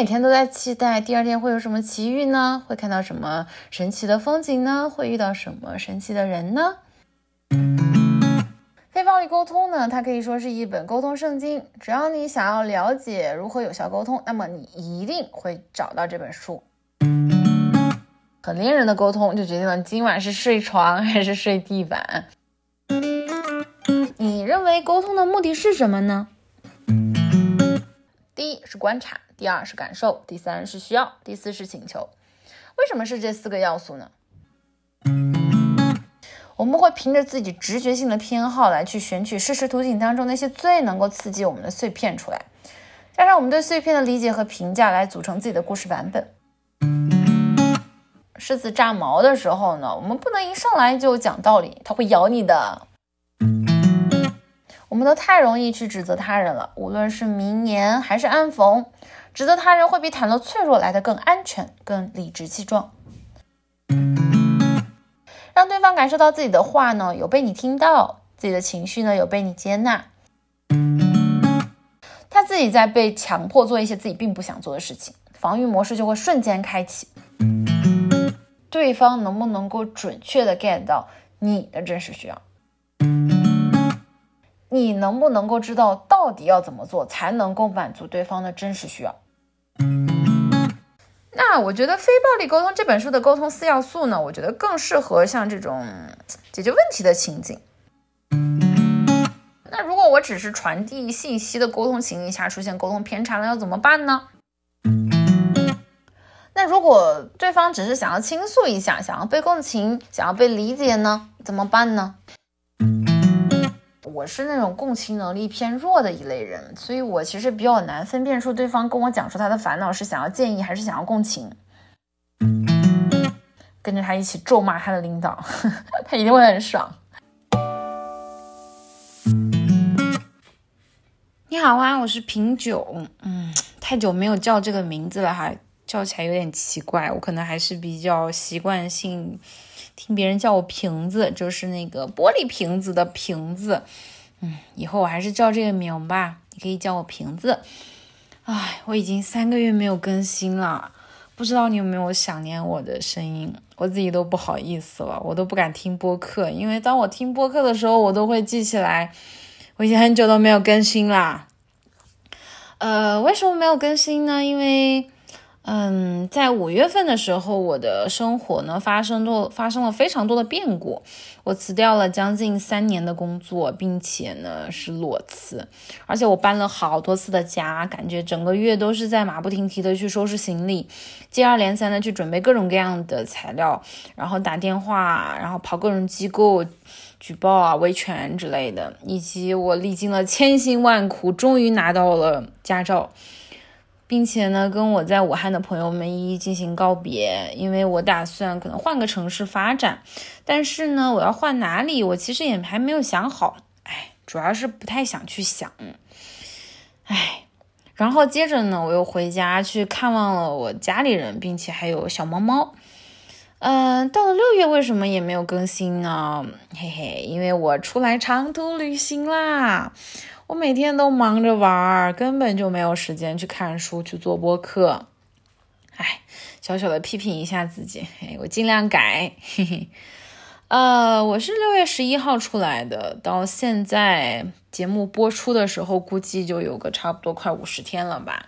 每天都在期待第二天会有什么奇遇呢？会看到什么神奇的风景呢？会遇到什么神奇的人呢？非暴力沟通呢，它可以说是一本沟通圣经。只要你想要了解如何有效沟通，那么你一定会找到这本书。和恋人的沟通就决定了今晚是睡床还是睡地板。你认为沟通的目的是什么呢？第一是观察，第二是感受，第三是需要，第四是请求。为什么是这四个要素呢？我们会凭着自己直觉性的偏好来去选取事实图景当中那些最能够刺激我们的碎片出来，加上我们对碎片的理解和评价来组成自己的故事版本。狮子炸毛的时候呢，我们不能一上来就讲道理，它会咬你的。我们都太容易去指责他人了，无论是明言还是暗讽，指责他人会比袒露脆弱来的更安全、更理直气壮。让对方感受到自己的话呢有被你听到，自己的情绪呢有被你接纳，他自己在被强迫做一些自己并不想做的事情，防御模式就会瞬间开启。对方能不能够准确的 get 到你的真实需要？你能不能够知道到底要怎么做才能够满足对方的真实需要？那我觉得《非暴力沟通》这本书的沟通四要素呢，我觉得更适合像这种解决问题的情景。那如果我只是传递信息的沟通情境下出现沟通偏差了，要怎么办呢？那如果对方只是想要倾诉一下，想要被共情，想要被理解呢，怎么办呢？我是那种共情能力偏弱的一类人，所以我其实比较难分辨出对方跟我讲述他的烦恼是想要建议还是想要共情。跟着他一起咒骂他的领导，他一定会很爽。你好啊，我是品酒，嗯，太久没有叫这个名字了哈，叫起来有点奇怪，我可能还是比较习惯性。听别人叫我瓶子，就是那个玻璃瓶子的瓶子。嗯，以后我还是叫这个名吧，你可以叫我瓶子。唉，我已经三个月没有更新了，不知道你有没有想念我的声音？我自己都不好意思了，我都不敢听播客，因为当我听播客的时候，我都会记起来，我已经很久都没有更新啦。呃，为什么没有更新呢？因为。嗯，在五月份的时候，我的生活呢发生多发生了非常多的变故。我辞掉了将近三年的工作，并且呢是裸辞，而且我搬了好多次的家，感觉整个月都是在马不停蹄的去收拾行李，接二连三的去准备各种各样的材料，然后打电话，然后跑各种机构举报啊、维权之类的，以及我历经了千辛万苦，终于拿到了驾照。并且呢，跟我在武汉的朋友们一一进行告别，因为我打算可能换个城市发展，但是呢，我要换哪里，我其实也还没有想好，哎，主要是不太想去想，哎，然后接着呢，我又回家去看望了我家里人，并且还有小猫猫，嗯，到了六月为什么也没有更新呢？嘿嘿，因为我出来长途旅行啦。我每天都忙着玩儿，根本就没有时间去看书、去做播客。哎，小小的批评一下自己，嘿，我尽量改。嘿嘿，呃，我是六月十一号出来的，到现在节目播出的时候，估计就有个差不多快五十天了吧。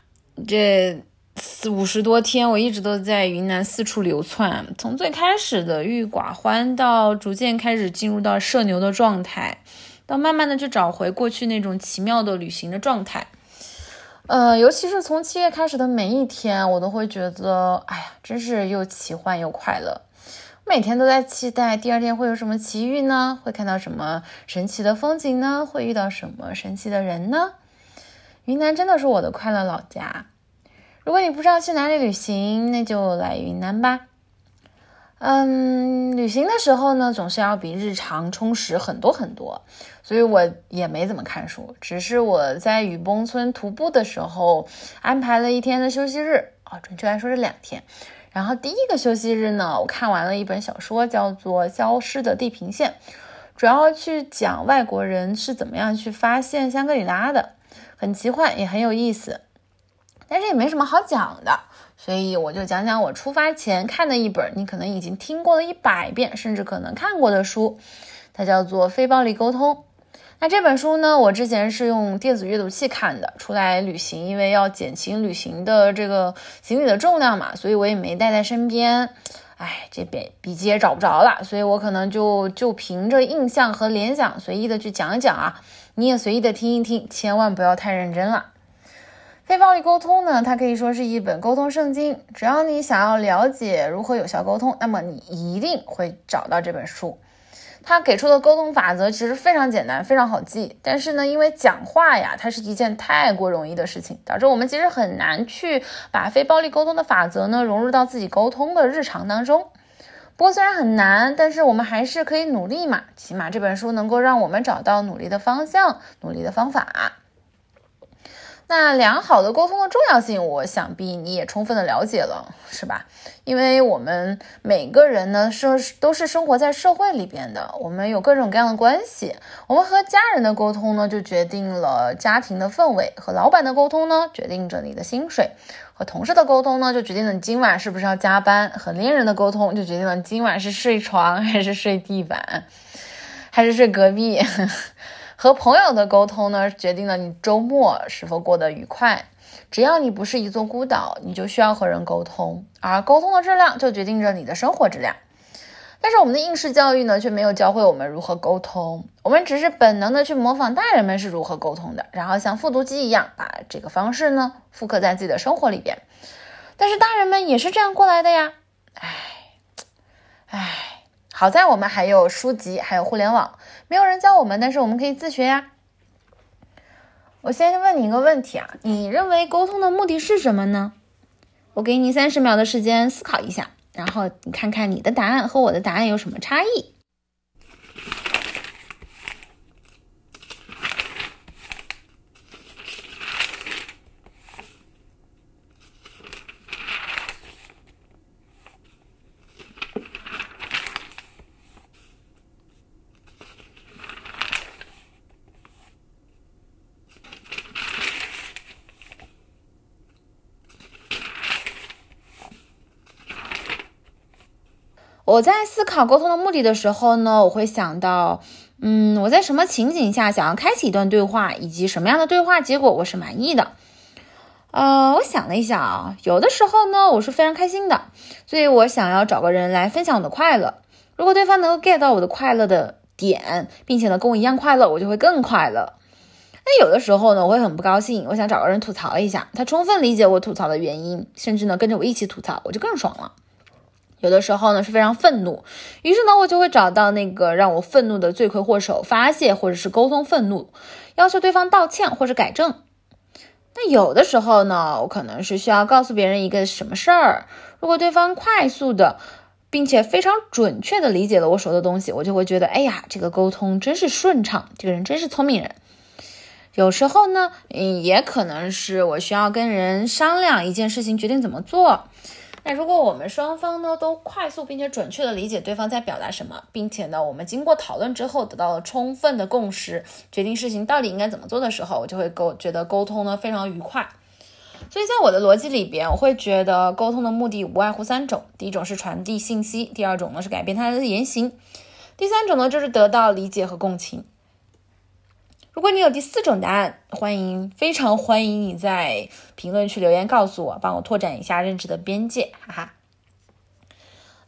这四五十多天，我一直都在云南四处流窜，从最开始的郁郁寡欢，到逐渐开始进入到社牛的状态。要慢慢的去找回过去那种奇妙的旅行的状态，呃，尤其是从七月开始的每一天，我都会觉得，哎呀，真是又奇幻又快乐。每天都在期待第二天会有什么奇遇呢？会看到什么神奇的风景呢？会遇到什么神奇的人呢？云南真的是我的快乐老家。如果你不知道去哪里旅行，那就来云南吧。嗯，旅行的时候呢，总是要比日常充实很多很多，所以我也没怎么看书，只是我在雨崩村徒步的时候安排了一天的休息日啊，准确来说是两天。然后第一个休息日呢，我看完了一本小说，叫做《消失的地平线》，主要去讲外国人是怎么样去发现香格里拉的，很奇幻也很有意思。但是也没什么好讲的，所以我就讲讲我出发前看的一本你可能已经听过了一百遍，甚至可能看过的书，它叫做《非暴力沟通》。那这本书呢，我之前是用电子阅读器看的，出来旅行，因为要减轻旅行的这个行李的重量嘛，所以我也没带在身边。哎，这本笔记也找不着了，所以我可能就就凭着印象和联想随意的去讲一讲啊，你也随意的听一听，千万不要太认真了。非暴力沟通呢，它可以说是一本沟通圣经，只要你想要了解如何有效沟通，那么你一定会找到这本书。它给出的沟通法则其实非常简单，非常好记。但是呢，因为讲话呀，它是一件太过容易的事情，导致我们其实很难去把非暴力沟通的法则呢融入到自己沟通的日常当中。不过虽然很难，但是我们还是可以努力嘛。起码这本书能够让我们找到努力的方向、努力的方法。那良好的沟通的重要性，我想必你也充分的了解了，是吧？因为我们每个人呢，是都是生活在社会里边的，我们有各种各样的关系。我们和家人的沟通呢，就决定了家庭的氛围；和老板的沟通呢，决定着你的薪水；和同事的沟通呢，就决定了你今晚是不是要加班；和恋人的沟通，就决定了今晚是睡床还是睡地板，还是睡隔壁。和朋友的沟通呢，决定了你周末是否过得愉快。只要你不是一座孤岛，你就需要和人沟通，而沟通的质量就决定着你的生活质量。但是我们的应试教育呢，却没有教会我们如何沟通，我们只是本能的去模仿大人们是如何沟通的，然后像复读机一样把这个方式呢复刻在自己的生活里边。但是大人们也是这样过来的呀，唉，唉，好在我们还有书籍，还有互联网。没有人教我们，但是我们可以自学呀。我先问你一个问题啊，你认为沟通的目的是什么呢？我给你三十秒的时间思考一下，然后你看看你的答案和我的答案有什么差异。我在思考沟通的目的的时候呢，我会想到，嗯，我在什么情景下想要开启一段对话，以及什么样的对话结果我是满意的。呃，我想了一下啊，有的时候呢，我是非常开心的，所以我想要找个人来分享我的快乐。如果对方能够 get 到我的快乐的点，并且呢跟我一样快乐，我就会更快乐。那有的时候呢，我会很不高兴，我想找个人吐槽一下，他充分理解我吐槽的原因，甚至呢跟着我一起吐槽，我就更爽了。有的时候呢是非常愤怒，于是呢我就会找到那个让我愤怒的罪魁祸首发泄，或者是沟通愤怒，要求对方道歉或者改正。那有的时候呢，我可能是需要告诉别人一个什么事儿，如果对方快速的并且非常准确的理解了我说的东西，我就会觉得，哎呀，这个沟通真是顺畅，这个人真是聪明人。有时候呢，嗯，也可能是我需要跟人商量一件事情，决定怎么做。那如果我们双方呢都快速并且准确的理解对方在表达什么，并且呢我们经过讨论之后得到了充分的共识，决定事情到底应该怎么做的时候，我就会沟觉得沟通呢非常愉快。所以在我的逻辑里边，我会觉得沟通的目的无外乎三种：第一种是传递信息，第二种呢是改变他的言行，第三种呢就是得到理解和共情。如果你有第四种答案，欢迎，非常欢迎你在评论区留言告诉我，帮我拓展一下认知的边界，哈哈。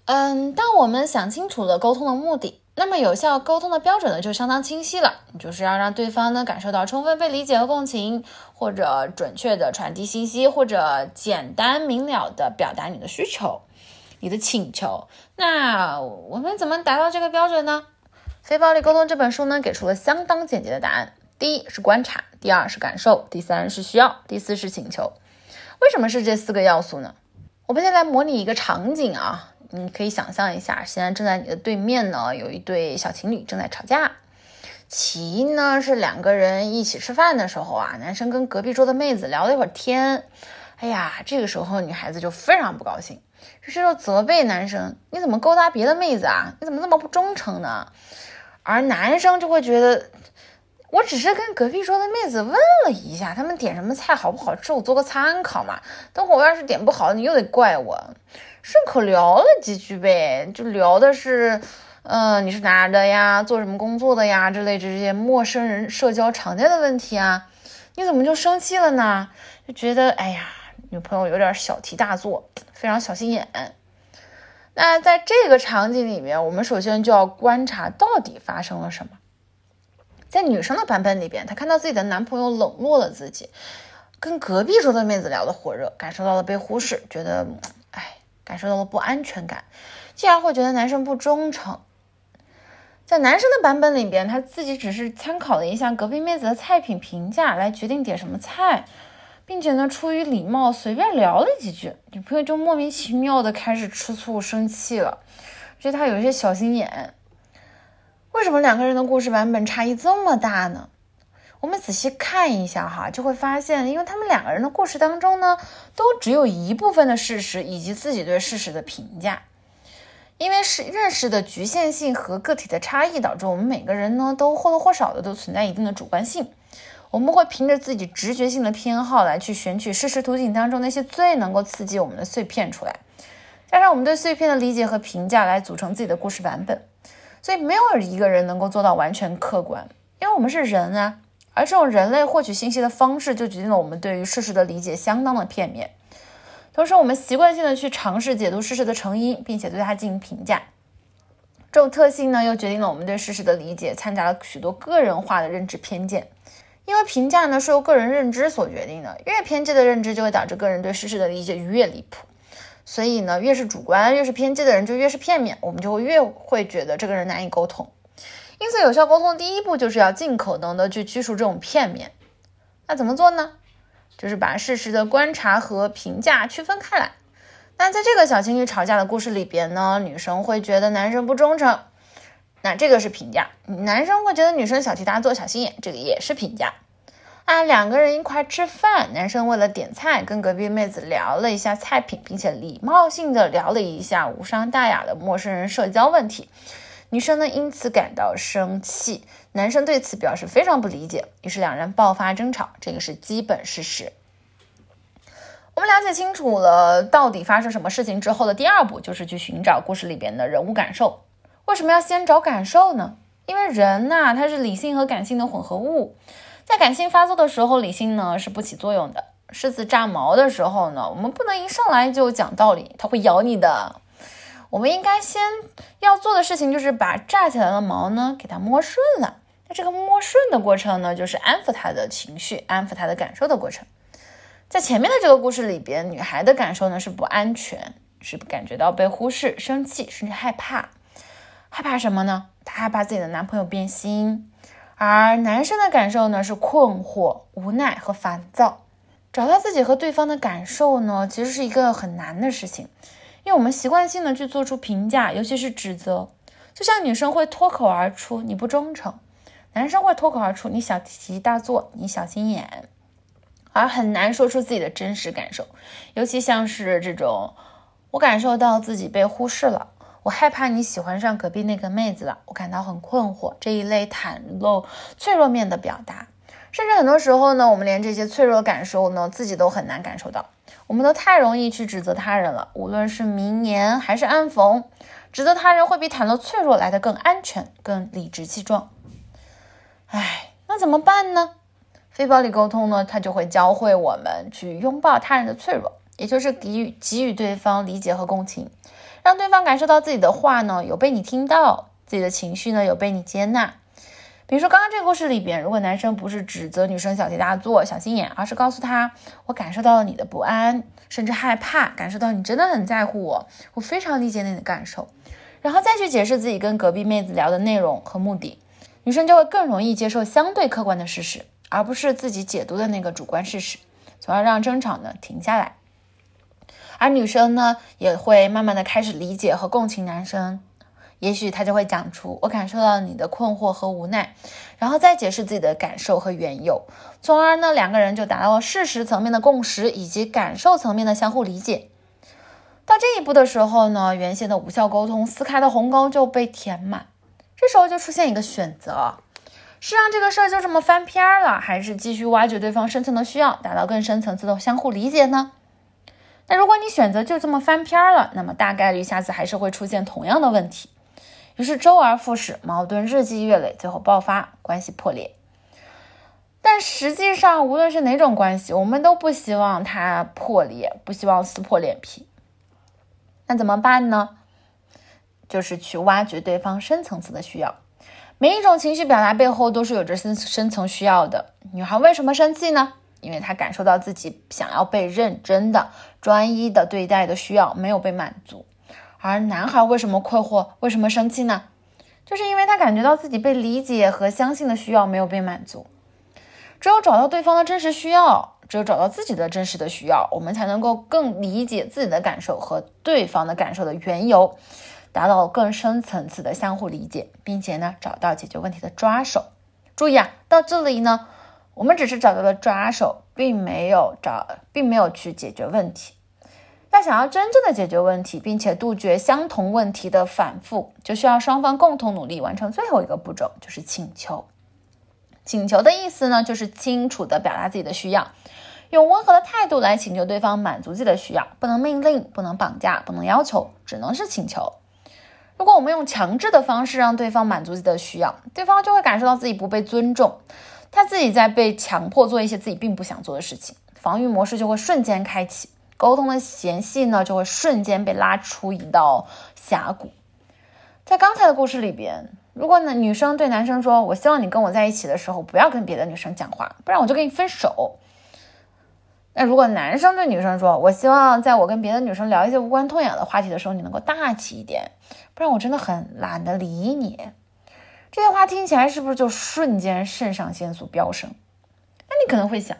嗯，当我们想清楚了沟通的目的，那么有效沟通的标准呢就相当清晰了，就是要让对方呢感受到充分被理解和共情，或者准确的传递信息，或者简单明了的表达你的需求、你的请求。那我们怎么达到这个标准呢？《非暴力沟通》这本书呢，给出了相当简洁的答案：第一是观察，第二是感受，第三是需要，第四是请求。为什么是这四个要素呢？我们先来模拟一个场景啊，你可以想象一下，现在正在你的对面呢，有一对小情侣正在吵架。起因呢是两个人一起吃饭的时候啊，男生跟隔壁桌的妹子聊了一会儿天，哎呀，这个时候女孩子就非常不高兴，于是就责备男生：“你怎么勾搭别的妹子啊？你怎么那么不忠诚呢？”而男生就会觉得，我只是跟隔壁桌的妹子问了一下，他们点什么菜好不好吃，我做个参考嘛。等会我要是点不好，你又得怪我。顺口聊了几句呗，就聊的是，嗯，你是哪的呀？做什么工作的呀？之类这些陌生人社交常见的问题啊。你怎么就生气了呢？就觉得哎呀，女朋友有点小题大做，非常小心眼。那在这个场景里面，我们首先就要观察到底发生了什么。在女生的版本里边，她看到自己的男朋友冷落了自己，跟隔壁桌的妹子聊得火热，感受到了被忽视，觉得，哎，感受到了不安全感，继而会觉得男生不忠诚。在男生的版本里边，他自己只是参考了一下隔壁妹子的菜品评价来决定点什么菜，并且呢，出于礼貌随便聊了几句，女朋友就莫名其妙的开始吃醋生气了，觉得他有一些小心眼。为什么两个人的故事版本差异这么大呢？我们仔细看一下哈，就会发现，因为他们两个人的故事当中呢，都只有一部分的事实以及自己对事实的评价。因为是认识的局限性和个体的差异，导致我们每个人呢都或多或少的都存在一定的主观性。我们会凭着自己直觉性的偏好来去选取事实图景当中那些最能够刺激我们的碎片出来，加上我们对碎片的理解和评价来组成自己的故事版本。所以没有一个人能够做到完全客观，因为我们是人啊，而这种人类获取信息的方式就决定了我们对于事实的理解相当的片面。同时，我们习惯性的去尝试解读事实的成因，并且对它进行评价，这种特性呢，又决定了我们对事实的理解掺杂了许多个人化的认知偏见。因为评价呢是由个人认知所决定的，越偏激的认知就会导致个人对事实的理解越离谱。所以呢，越是主观、越是偏激的人，就越是片面，我们就会越会觉得这个人难以沟通。因此，有效沟通的第一步就是要尽可能的去驱除这种片面。那怎么做呢？就是把事实的观察和评价区分开来。那在这个小情侣吵架的故事里边呢，女生会觉得男生不忠诚，那这个是评价；男生会觉得女生小题大做、小心眼，这个也是评价。啊，两个人一块吃饭，男生为了点菜，跟隔壁妹子聊了一下菜品，并且礼貌性的聊了一下无伤大雅的陌生人社交问题。女生呢因此感到生气，男生对此表示非常不理解，于是两人爆发争吵，这个是基本事实。我们了解清楚了到底发生什么事情之后的第二步，就是去寻找故事里边的人物感受。为什么要先找感受呢？因为人呐，他是理性和感性的混合物。在感性发作的时候，理性呢是不起作用的。狮子炸毛的时候呢，我们不能一上来就讲道理，它会咬你的。我们应该先要做的事情就是把炸起来的毛呢给它摸顺了。那这个摸顺的过程呢，就是安抚他的情绪、安抚他的感受的过程。在前面的这个故事里边，女孩的感受呢是不安全，是感觉到被忽视、生气，甚至害怕。害怕什么呢？她害怕自己的男朋友变心。而男生的感受呢是困惑、无奈和烦躁。找到自己和对方的感受呢，其实是一个很难的事情，因为我们习惯性的去做出评价，尤其是指责。就像女生会脱口而出“你不忠诚”，男生会脱口而出“你小题大做”“你小心眼”，而很难说出自己的真实感受。尤其像是这种，我感受到自己被忽视了。我害怕你喜欢上隔壁那个妹子了，我感到很困惑。这一类袒露脆弱面的表达，甚至很多时候呢，我们连这些脆弱感受呢，自己都很难感受到。我们都太容易去指责他人了，无论是明言还是暗讽，指责他人会比袒露脆弱来的更安全、更理直气壮。唉，那怎么办呢？非暴力沟通呢，它就会教会我们去拥抱他人的脆弱，也就是给予给予对方理解和共情。让对方感受到自己的话呢有被你听到，自己的情绪呢有被你接纳。比如说刚刚这个故事里边，如果男生不是指责女生小题大做、小心眼，而是告诉他我感受到了你的不安，甚至害怕，感受到你真的很在乎我，我非常理解你的感受，然后再去解释自己跟隔壁妹子聊的内容和目的，女生就会更容易接受相对客观的事实，而不是自己解读的那个主观事实，从而让争吵呢停下来。而女生呢，也会慢慢的开始理解和共情男生，也许他就会讲出我感受到你的困惑和无奈，然后再解释自己的感受和缘由，从而呢，两个人就达到了事实层面的共识以及感受层面的相互理解。到这一步的时候呢，原先的无效沟通撕开的鸿沟就被填满，这时候就出现一个选择，是让这个事儿就这么翻篇了，还是继续挖掘对方深层的需要，达到更深层次的相互理解呢？那如果你选择就这么翻篇了，那么大概率下次还是会出现同样的问题，于是周而复始，矛盾日积月累，最后爆发，关系破裂。但实际上，无论是哪种关系，我们都不希望它破裂，不希望撕破脸皮。那怎么办呢？就是去挖掘对方深层次的需要。每一种情绪表达背后都是有着深深层需要的。女孩为什么生气呢？因为她感受到自己想要被认真的、专一的对待的需要没有被满足。而男孩为什么困惑？为什么生气呢？就是因为他感觉到自己被理解和相信的需要没有被满足。只有找到对方的真实需要，只有找到自己的真实的需要，我们才能够更理解自己的感受和对方的感受的缘由。达到更深层次的相互理解，并且呢，找到解决问题的抓手。注意啊，到这里呢，我们只是找到了抓手，并没有找，并没有去解决问题。要想要真正的解决问题，并且杜绝相同问题的反复，就需要双方共同努力完成最后一个步骤，就是请求。请求的意思呢，就是清楚的表达自己的需要，用温和的态度来请求对方满足自己的需要，不能命令，不能绑架，不能要求，只能是请求。如果我们用强制的方式让对方满足自己的需要，对方就会感受到自己不被尊重，他自己在被强迫做一些自己并不想做的事情，防御模式就会瞬间开启，沟通的嫌隙呢就会瞬间被拉出一道峡谷。在刚才的故事里边，如果呢女生对男生说：“我希望你跟我在一起的时候不要跟别的女生讲话，不然我就跟你分手。”那如果男生对女生说：“我希望在我跟别的女生聊一些无关痛痒的话题的时候，你能够大气一点，不然我真的很懒得理你。”这些话听起来是不是就瞬间肾上腺素飙升？那你可能会想：“，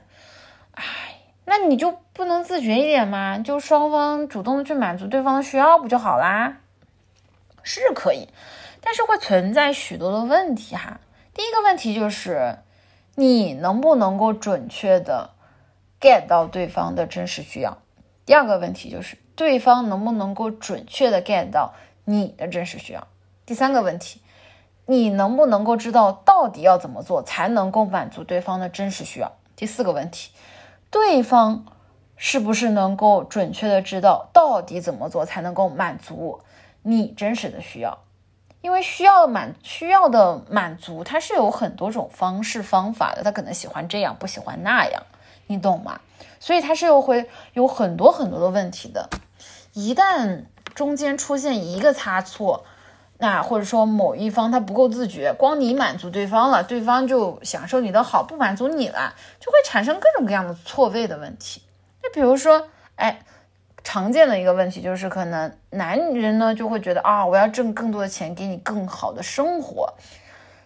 那你就不能自觉一点吗？就双方主动的去满足对方的需要不就好啦？”是可以，但是会存在许多的问题哈。第一个问题就是你能不能够准确的。get 到对方的真实需要。第二个问题就是对方能不能够准确的 get 到你的真实需要。第三个问题，你能不能够知道到底要怎么做才能够满足对方的真实需要？第四个问题，对方是不是能够准确的知道到底怎么做才能够满足你真实的需要？因为需要满需要的满足，它是有很多种方式方法的，他可能喜欢这样，不喜欢那样。你懂吗？所以它是又会有很多很多的问题的。一旦中间出现一个差错，那或者说某一方他不够自觉，光你满足对方了，对方就享受你的好，不满足你了，就会产生各种各样的错位的问题。那比如说，哎，常见的一个问题就是，可能男人呢就会觉得啊，我要挣更多的钱，给你更好的生活。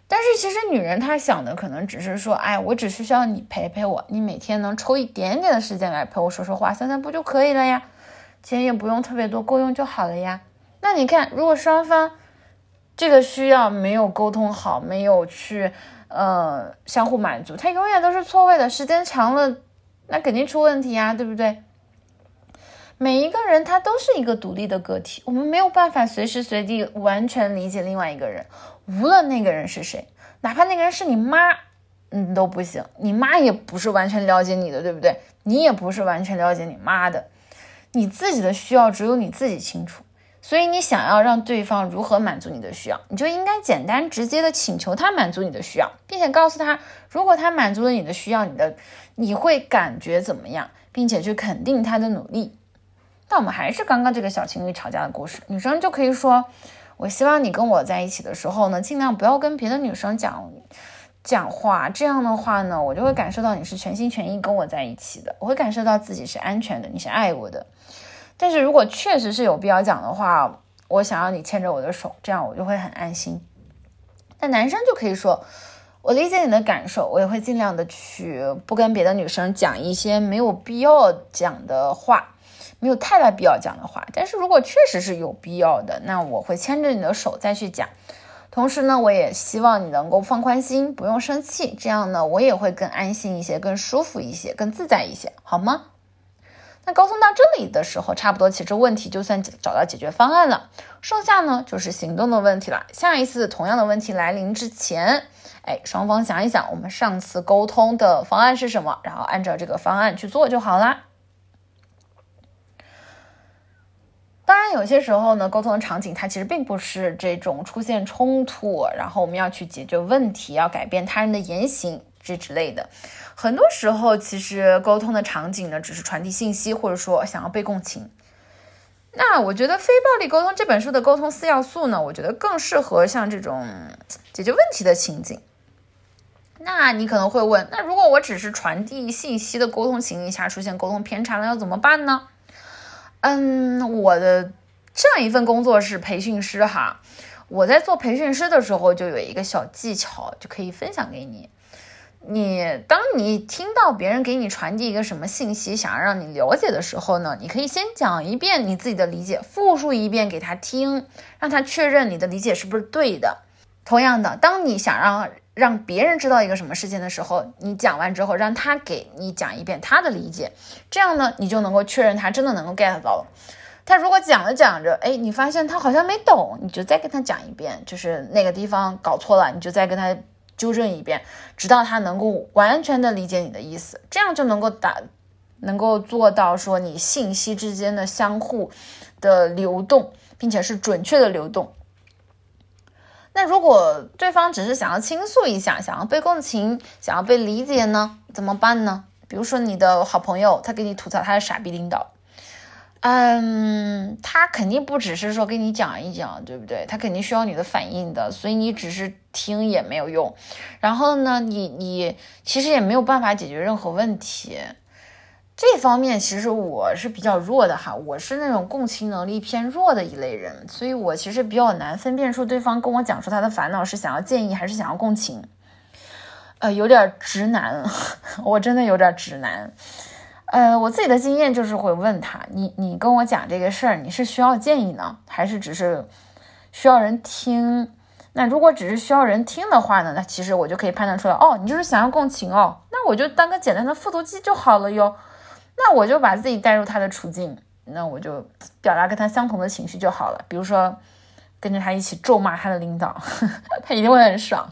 但是其实女人她想的可能只是说，哎，我只是需要你陪陪我，你每天能抽一点点的时间来陪我说说话、散散步就可以了呀，钱也不用特别多，够用就好了呀。那你看，如果双方这个需要没有沟通好，没有去呃相互满足，他永远都是错位的，时间长了，那肯定出问题呀，对不对？每一个人他都是一个独立的个体，我们没有办法随时随地完全理解另外一个人，无论那个人是谁，哪怕那个人是你妈，嗯都不行，你妈也不是完全了解你的，对不对？你也不是完全了解你妈的，你自己的需要只有你自己清楚，所以你想要让对方如何满足你的需要，你就应该简单直接的请求他满足你的需要，并且告诉他，如果他满足了你的需要，你的你会感觉怎么样，并且去肯定他的努力。但我们还是刚刚这个小情侣吵架的故事，女生就可以说：“我希望你跟我在一起的时候呢，尽量不要跟别的女生讲讲话。这样的话呢，我就会感受到你是全心全意跟我在一起的，我会感受到自己是安全的，你是爱我的。但是如果确实是有必要讲的话，我想要你牵着我的手，这样我就会很安心。那男生就可以说：我理解你的感受，我也会尽量的去不跟别的女生讲一些没有必要讲的话。”没有太大必要讲的话，但是如果确实是有必要的，那我会牵着你的手再去讲。同时呢，我也希望你能够放宽心，不用生气，这样呢，我也会更安心一些，更舒服一些，更自在一些，好吗？那沟通到这里的时候，差不多其实问题就算找到解决方案了，剩下呢就是行动的问题了。下一次同样的问题来临之前，哎，双方想一想，我们上次沟通的方案是什么，然后按照这个方案去做就好啦。当然，有些时候呢，沟通的场景它其实并不是这种出现冲突，然后我们要去解决问题，要改变他人的言行这之类的。很多时候，其实沟通的场景呢，只是传递信息，或者说想要被共情。那我觉得《非暴力沟通》这本书的沟通四要素呢，我觉得更适合像这种解决问题的情景。那你可能会问，那如果我只是传递信息的沟通情境下出现沟通偏差了，要怎么办呢？嗯，我的这样一份工作是培训师哈，我在做培训师的时候就有一个小技巧，就可以分享给你。你当你听到别人给你传递一个什么信息，想要让你了解的时候呢，你可以先讲一遍你自己的理解，复述一遍给他听，让他确认你的理解是不是对的。同样的，当你想让让别人知道一个什么事情的时候，你讲完之后，让他给你讲一遍他的理解，这样呢，你就能够确认他真的能够 get 到了。他如果讲着讲着，哎，你发现他好像没懂，你就再跟他讲一遍，就是那个地方搞错了，你就再跟他。纠正一遍，直到他能够完全的理解你的意思，这样就能够打，能够做到说你信息之间的相互的流动，并且是准确的流动。那如果对方只是想要倾诉一下，想要被共情，想要被理解呢，怎么办呢？比如说你的好朋友，他给你吐槽他的傻逼领导。嗯，他肯定不只是说跟你讲一讲，对不对？他肯定需要你的反应的，所以你只是听也没有用。然后呢，你你其实也没有办法解决任何问题。这方面其实我是比较弱的哈，我是那种共情能力偏弱的一类人，所以我其实比较难分辨出对方跟我讲述他的烦恼是想要建议还是想要共情。呃，有点直男，我真的有点直男。呃，我自己的经验就是会问他，你你跟我讲这个事儿，你是需要建议呢，还是只是需要人听？那如果只是需要人听的话呢，那其实我就可以判断出来，哦，你就是想要共情哦，那我就当个简单的复读机就好了哟。那我就把自己带入他的处境，那我就表达跟他相同的情绪就好了。比如说跟着他一起咒骂他的领导，他一定会很爽。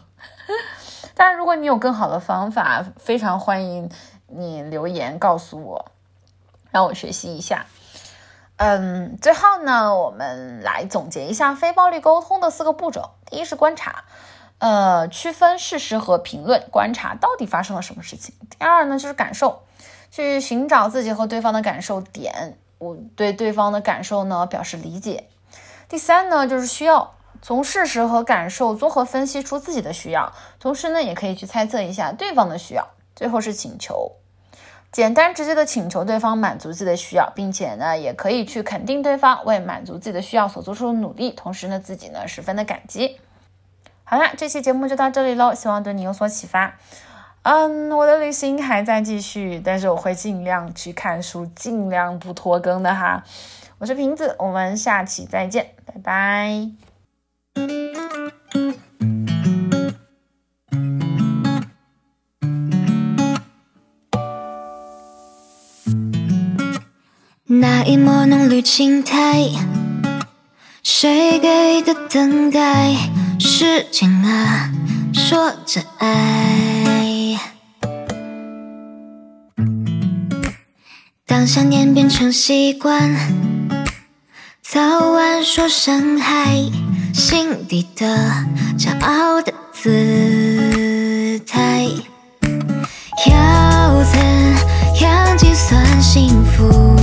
当然，如果你有更好的方法，非常欢迎。你留言告诉我，让我学习一下。嗯，最后呢，我们来总结一下非暴力沟通的四个步骤。第一是观察，呃，区分事实和评论，观察到底发生了什么事情。第二呢，就是感受，去寻找自己和对方的感受点，我对对方的感受呢表示理解。第三呢，就是需要从事实和感受综合分析出自己的需要，同时呢，也可以去猜测一下对方的需要。最后是请求，简单直接的请求对方满足自己的需要，并且呢，也可以去肯定对方为满足自己的需要所做出的努力，同时呢，自己呢十分的感激。好啦，这期节目就到这里喽，希望对你有所启发。嗯，我的旅行还在继续，但是我会尽量去看书，尽量不拖更的哈。我是瓶子，我们下期再见，拜拜。一抹浓绿青苔，谁给的等待？时间啊，说着爱。当想念变成习惯，早晚说声嗨，心底的骄傲的姿态，要怎样计算幸福？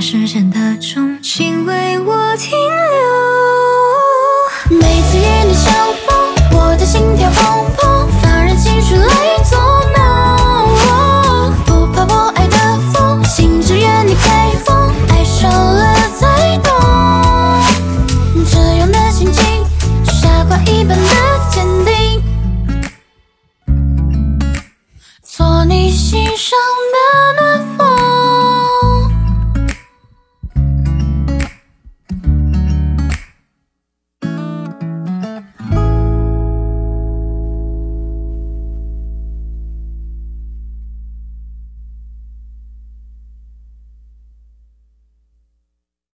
时间的钟